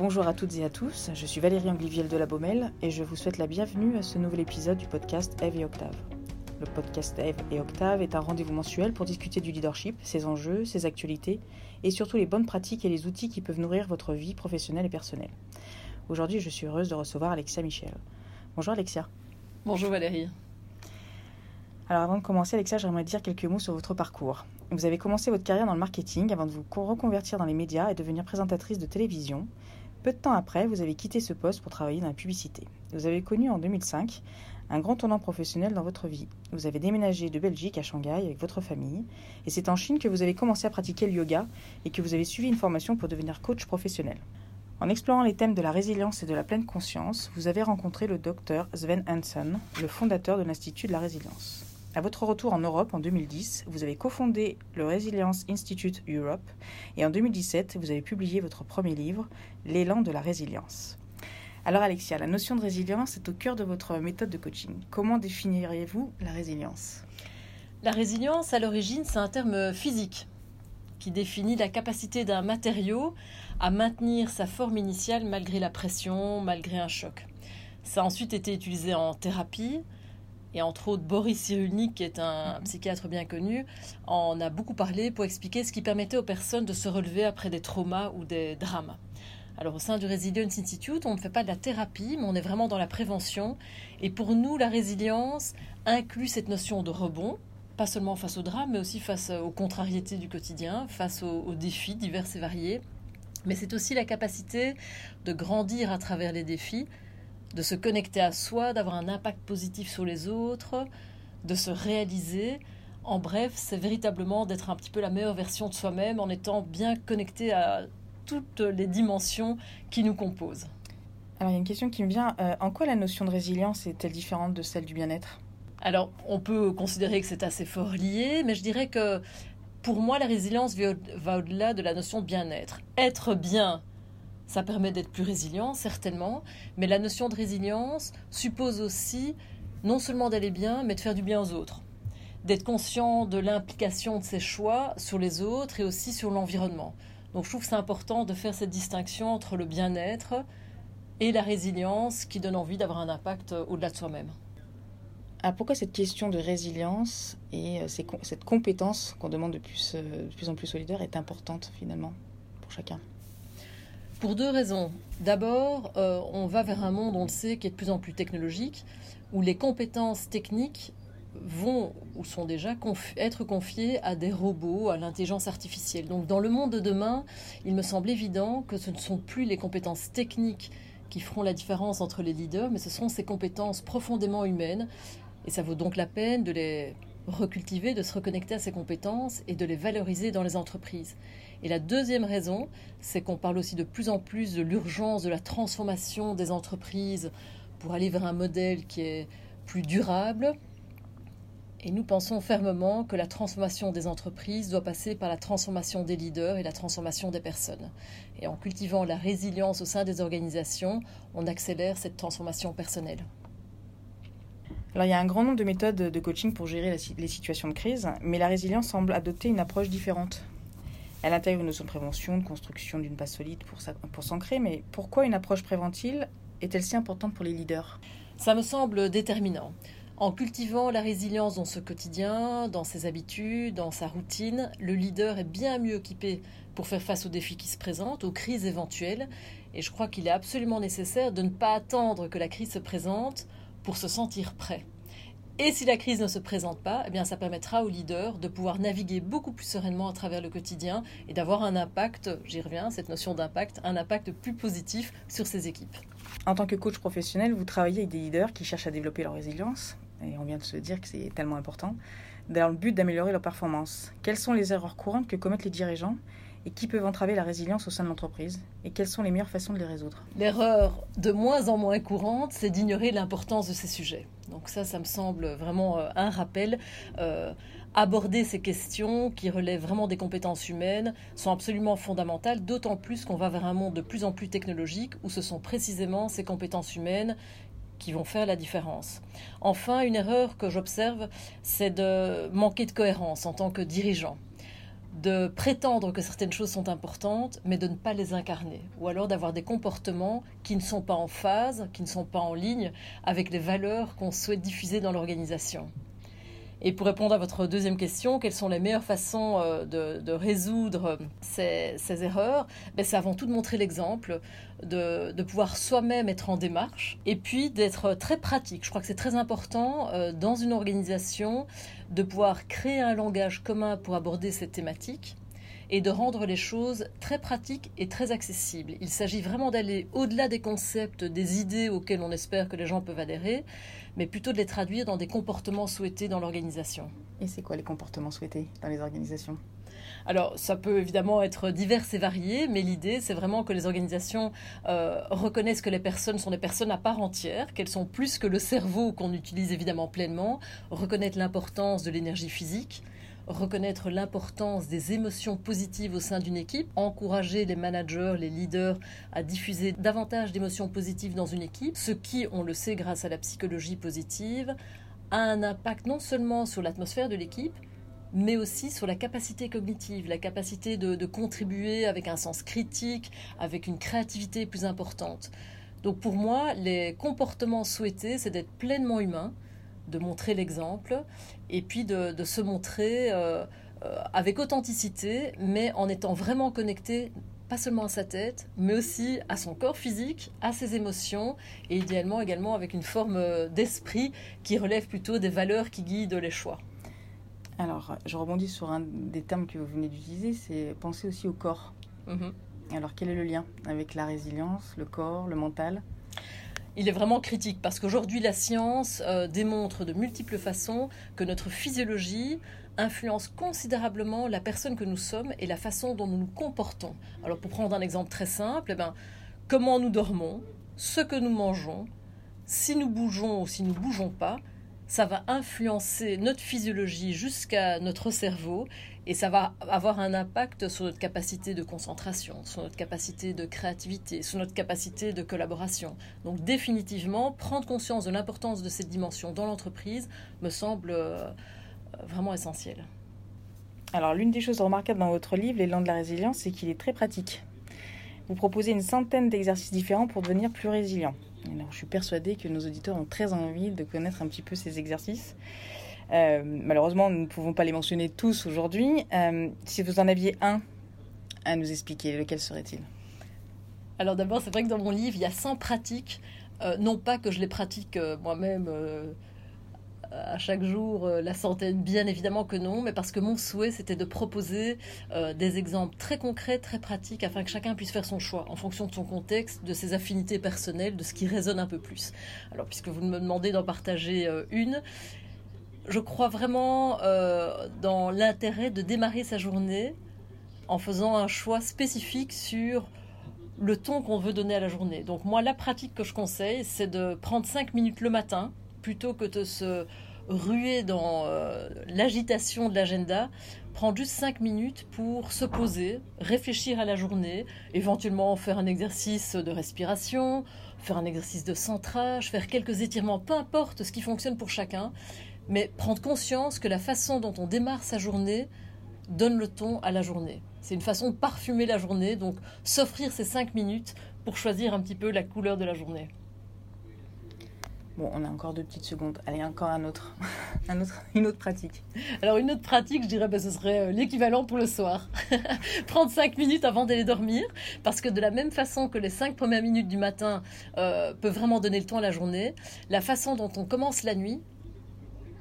Bonjour à toutes et à tous, je suis Valérie Angliviel de la Baumelle et je vous souhaite la bienvenue à ce nouvel épisode du podcast Eve et Octave. Le podcast Eve et Octave est un rendez-vous mensuel pour discuter du leadership, ses enjeux, ses actualités et surtout les bonnes pratiques et les outils qui peuvent nourrir votre vie professionnelle et personnelle. Aujourd'hui, je suis heureuse de recevoir Alexia Michel. Bonjour Alexia. Bonjour Valérie. Alors avant de commencer, Alexia, j'aimerais dire quelques mots sur votre parcours. Vous avez commencé votre carrière dans le marketing avant de vous reconvertir dans les médias et devenir présentatrice de télévision. Peu de temps après, vous avez quitté ce poste pour travailler dans la publicité. Vous avez connu en 2005 un grand tournant professionnel dans votre vie. Vous avez déménagé de Belgique à Shanghai avec votre famille et c'est en Chine que vous avez commencé à pratiquer le yoga et que vous avez suivi une formation pour devenir coach professionnel. En explorant les thèmes de la résilience et de la pleine conscience, vous avez rencontré le docteur Sven Hansen, le fondateur de l'Institut de la résilience. À votre retour en Europe en 2010, vous avez cofondé le Resilience Institute Europe et en 2017, vous avez publié votre premier livre, L'élan de la résilience. Alors Alexia, la notion de résilience est au cœur de votre méthode de coaching. Comment définiriez-vous la résilience? La résilience, à l'origine, c'est un terme physique qui définit la capacité d'un matériau à maintenir sa forme initiale malgré la pression, malgré un choc. Ça a ensuite été utilisé en thérapie, et entre autres Boris Cyrulnik, qui est un psychiatre bien connu, en a beaucoup parlé pour expliquer ce qui permettait aux personnes de se relever après des traumas ou des drames. Alors au sein du Resilience Institute, on ne fait pas de la thérapie, mais on est vraiment dans la prévention. Et pour nous, la résilience inclut cette notion de rebond, pas seulement face aux drames, mais aussi face aux contrariétés du quotidien, face aux, aux défis divers et variés. Mais c'est aussi la capacité de grandir à travers les défis, de se connecter à soi, d'avoir un impact positif sur les autres, de se réaliser. En bref, c'est véritablement d'être un petit peu la meilleure version de soi-même en étant bien connecté à toutes les dimensions qui nous composent. Alors il y a une question qui me vient. Euh, en quoi la notion de résilience est-elle différente de celle du bien-être? Alors on peut considérer que c'est assez fort lié, mais je dirais que pour moi la résilience va au-delà de la notion de bien-être. Être bien ça permet d'être plus résilient, certainement, mais la notion de résilience suppose aussi non seulement d'aller bien, mais de faire du bien aux autres, d'être conscient de l'implication de ses choix sur les autres et aussi sur l'environnement. Donc je trouve que c'est important de faire cette distinction entre le bien-être et la résilience qui donne envie d'avoir un impact au-delà de soi-même. Ah, pourquoi cette question de résilience et euh, cette compétence qu'on demande de plus, euh, de plus en plus aux leaders est importante finalement pour chacun? Pour deux raisons. D'abord, euh, on va vers un monde, on le sait, qui est de plus en plus technologique, où les compétences techniques vont ou sont déjà être confiées à des robots, à l'intelligence artificielle. Donc dans le monde de demain, il me semble évident que ce ne sont plus les compétences techniques qui feront la différence entre les leaders, mais ce seront ces compétences profondément humaines. Et ça vaut donc la peine de les recultiver, de se reconnecter à ces compétences et de les valoriser dans les entreprises. Et la deuxième raison, c'est qu'on parle aussi de plus en plus de l'urgence de la transformation des entreprises pour aller vers un modèle qui est plus durable. Et nous pensons fermement que la transformation des entreprises doit passer par la transformation des leaders et la transformation des personnes. Et en cultivant la résilience au sein des organisations, on accélère cette transformation personnelle. Alors, il y a un grand nombre de méthodes de coaching pour gérer les situations de crise, mais la résilience semble adopter une approche différente. Elle intègre une notion de prévention, de construction d'une base solide pour, s'ancrer, mais pourquoi une approche préventive est-elle si importante pour les leaders? Ça me semble déterminant. En cultivant la résilience dans ce quotidien, dans ses habitudes, dans sa routine, le leader est bien mieux équipé pour faire face aux défis qui se présentent, aux crises éventuelles. Et je crois qu'il est absolument nécessaire de ne pas attendre que la crise se présente pour se sentir prêt. Et si la crise ne se présente pas, eh bien, ça permettra aux leaders de pouvoir naviguer beaucoup plus sereinement à travers le quotidien et d'avoir un impact, j'y reviens, cette notion d'impact, un impact plus positif sur ses équipes. En tant que coach professionnel, vous travaillez avec des leaders qui cherchent à développer leur résilience, et on vient de se dire que c'est tellement important, dans le but d'améliorer leur performance. Quelles sont les erreurs courantes que commettent les dirigeants et qui peuvent entraver la résilience au sein de l'entreprise? Et quelles sont les meilleures façons de les résoudre? L'erreur de moins en moins courante, c'est d'ignorer l'importance de ces sujets. Donc ça, ça me semble vraiment euh, un rappel. Euh, aborder ces questions qui relèvent vraiment des compétences humaines sont absolument fondamentales, d'autant plus qu'on va vers un monde de plus en plus technologique où ce sont précisément ces compétences humaines qui vont faire la différence. Enfin, une erreur que j'observe, c'est de manquer de cohérence en tant que dirigeant. De prétendre que certaines choses sont importantes, mais de ne pas les incarner, ou alors d'avoir des comportements qui ne sont pas en phase, qui ne sont pas en ligne avec les valeurs qu'on souhaite diffuser dans l'organisation. Et pour répondre à votre deuxième question, quelles sont les meilleures façons euh, de, résoudre ces, erreurs? Ben, C'est avant tout de montrer l'exemple, de, de, pouvoir soi-même être en démarche, et puis d'être très pratique. Je crois que c'est très important euh, dans une organisation de pouvoir créer un langage commun pour aborder cette thématique et de rendre les choses très pratiques et très accessibles. Il s'agit vraiment d'aller au-delà des concepts, des idées auxquelles on espère que les gens peuvent adhérer, mais plutôt de les traduire dans des comportements souhaités dans l'organisation. Et c'est quoi les comportements souhaités dans les organisations? Alors, ça peut évidemment être divers et varié, mais l'idée, c'est vraiment que les organisations euh, reconnaissent que les personnes sont des personnes à part entière, qu'elles sont plus que le cerveau qu'on utilise évidemment pleinement, reconnaître l'importance de l'énergie physique, reconnaître l'importance des émotions positives au sein d'une équipe, encourager les managers, les leaders à diffuser davantage d'émotions positives dans une équipe, ce qui, on le sait grâce à la psychologie positive, a un impact non seulement sur l'atmosphère de l'équipe, mais aussi sur la capacité cognitive, la capacité de, contribuer avec un sens critique, avec une créativité plus importante. Donc pour moi, les comportements souhaités, c'est d'être pleinement humain, de montrer l'exemple et puis de, se montrer euh, euh, avec authenticité, mais en étant vraiment connecté pas seulement à sa tête, mais aussi à son corps physique, à ses émotions, et idéalement également avec une forme euh, d'esprit qui relève plutôt des valeurs qui guident les choix. Alors, je rebondis sur un des termes que vous venez d'utiliser, c'est penser aussi au corps. Mhm. Alors, quel est le lien avec la résilience, le corps, le mental? Il est vraiment critique parce qu'aujourd'hui la science euh, démontre de multiples façons que notre physiologie influence considérablement la personne que nous sommes et la façon dont nous nous comportons. Alors pour prendre un exemple très simple, eh ben, comment nous dormons, ce que nous mangeons, si nous bougeons ou si nous bougeons pas, ça va influencer notre physiologie jusqu'à notre cerveau et ça va avoir un impact sur notre capacité de concentration, sur notre capacité de créativité, sur notre capacité de collaboration. Donc définitivement, prendre conscience de l'importance de cette dimension dans l'entreprise me semble euh, vraiment essentiel. Alors l'une des choses remarquables dans votre livre, L'élan de la résilience, c'est qu'il est très pratique. Vous proposez une centaine d'exercices différents pour devenir plus résilient je suis persuadée que nos auditeurs ont très envie de connaître un petit peu ces exercices. Euh, malheureusement, nous ne pouvons pas les mentionner tous aujourd'hui. Euh, si vous en aviez un à nous expliquer, lequel serait-il? Alors d'abord, c'est vrai que dans mon livre, il y a 100 pratiques. Euh, non pas que je les pratique moi-même à chaque jour euh, la centaine Bien évidemment que non, mais parce que mon souhait, c'était de proposer euh, des exemples très concrets, très pratiques, afin que chacun puisse faire son choix en fonction de son contexte, de ses affinités personnelles, de ce qui résonne un peu plus. Alors, puisque vous me demandez d'en partager euh, une, je crois vraiment dans l'intérêt de démarrer sa journée en faisant un choix spécifique sur le ton qu'on veut donner à la journée. Donc moi, la pratique que je conseille, c'est de prendre 5 minutes le matin plutôt que de se ruer dans euh, l'agitation de l'agenda, prendre juste 5 minutes pour se poser, réfléchir à la journée, éventuellement faire un exercice de respiration, faire un exercice de centrage, faire quelques étirements, peu importe ce qui fonctionne pour chacun, mais prendre conscience que la façon dont on démarre sa journée donne le ton à la journée. C'est une façon de parfumer la journée, donc s'offrir ces 5 minutes pour choisir un petit peu la couleur de la journée. Bon, on a encore deux petites secondes. Allez, encore un autre. un autre une autre pratique. Alors, une autre pratique, je dirais, ben, ce serait euh, l'équivalent pour le soir. Prendre cinq minutes avant d'aller dormir. Parce que de la même façon que les cinq premières minutes du matin euh, peuvent vraiment donner le temps à la journée, la façon dont on commence la nuit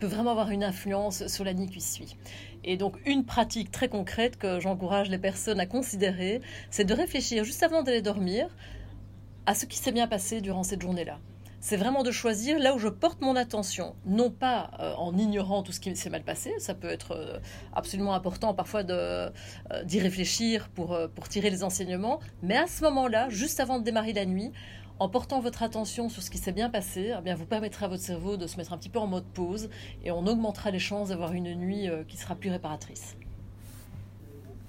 peut vraiment avoir une influence sur la nuit qui suit. Et donc, une pratique très concrète que j'encourage les personnes à considérer, c'est de réfléchir juste avant d'aller dormir à ce qui s'est bien passé durant cette journée-là c'est vraiment de choisir là où je porte mon attention, non pas euh, en ignorant tout ce qui s'est mal passé, ça peut être euh, absolument important parfois euh, d'y réfléchir pour, tirer les enseignements, mais à ce moment-là, juste avant de démarrer la nuit, en portant votre attention sur ce qui s'est bien passé, eh bien vous permettrez à votre cerveau de se mettre un petit peu en mode pause et on augmentera les chances d'avoir une nuit qui sera plus réparatrice.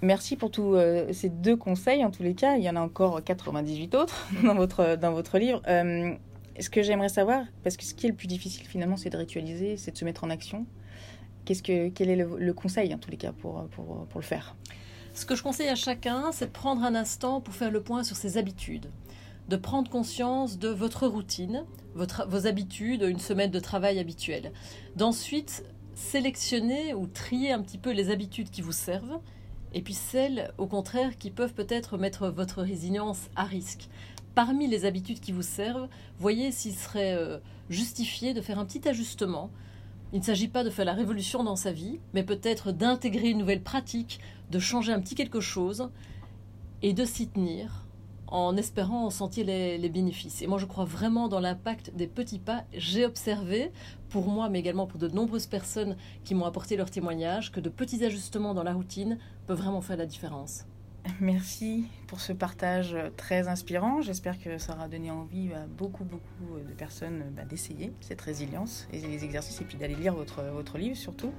Merci pour tous ces deux conseils. En tous les cas, il y en a encore 98 autres dans votre, dans votre livre ce que j'aimerais savoir, parce que ce qui est le plus difficile finalement, c'est de ritualiser, c'est de se mettre en action. qu'est-ce que, quel est le, conseil, en tous les cas, pour, pour, pour le faire? Ce que je conseille à chacun, c'est de prendre un instant pour faire le point sur ses habitudes de prendre conscience de votre routine, votre, vos habitudes, une semaine de travail habituelle. D'ensuite, sélectionner ou trier un petit peu les habitudes qui vous servent et puis celles, au contraire, qui peuvent peut-être mettre votre résilience à risque. Parmi les habitudes qui vous servent, voyez s'il serait euh, justifié de faire un petit ajustement. Il ne s'agit pas de faire la révolution dans sa vie, mais peut-être d'intégrer une nouvelle pratique, de changer un petit quelque chose et de s'y tenir en espérant en sentir les, bénéfices. Et moi, je crois vraiment dans l'impact des petits pas. J'ai observé, pour moi, mais également pour de nombreuses personnes qui m'ont apporté leur témoignage, que de petits ajustements dans la routine peuvent vraiment faire la différence. Merci pour ce partage très inspirant. J'espère que ça aura donné envie à beaucoup, beaucoup de personnes bah, d'essayer cette résilience et les exercices et puis d'aller lire votre, votre livre surtout.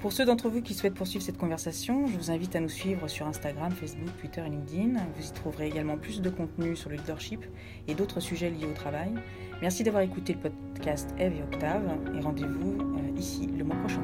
Pour ceux d'entre vous qui souhaitent poursuivre cette conversation, je vous invite à nous suivre sur Instagram, Facebook, Twitter et LinkedIn. Vous y trouverez également plus de contenu sur le leadership et d'autres sujets liés au travail. Merci d'avoir écouté le podcast Eve et Octave et rendez-vous euh, ici le mois prochain.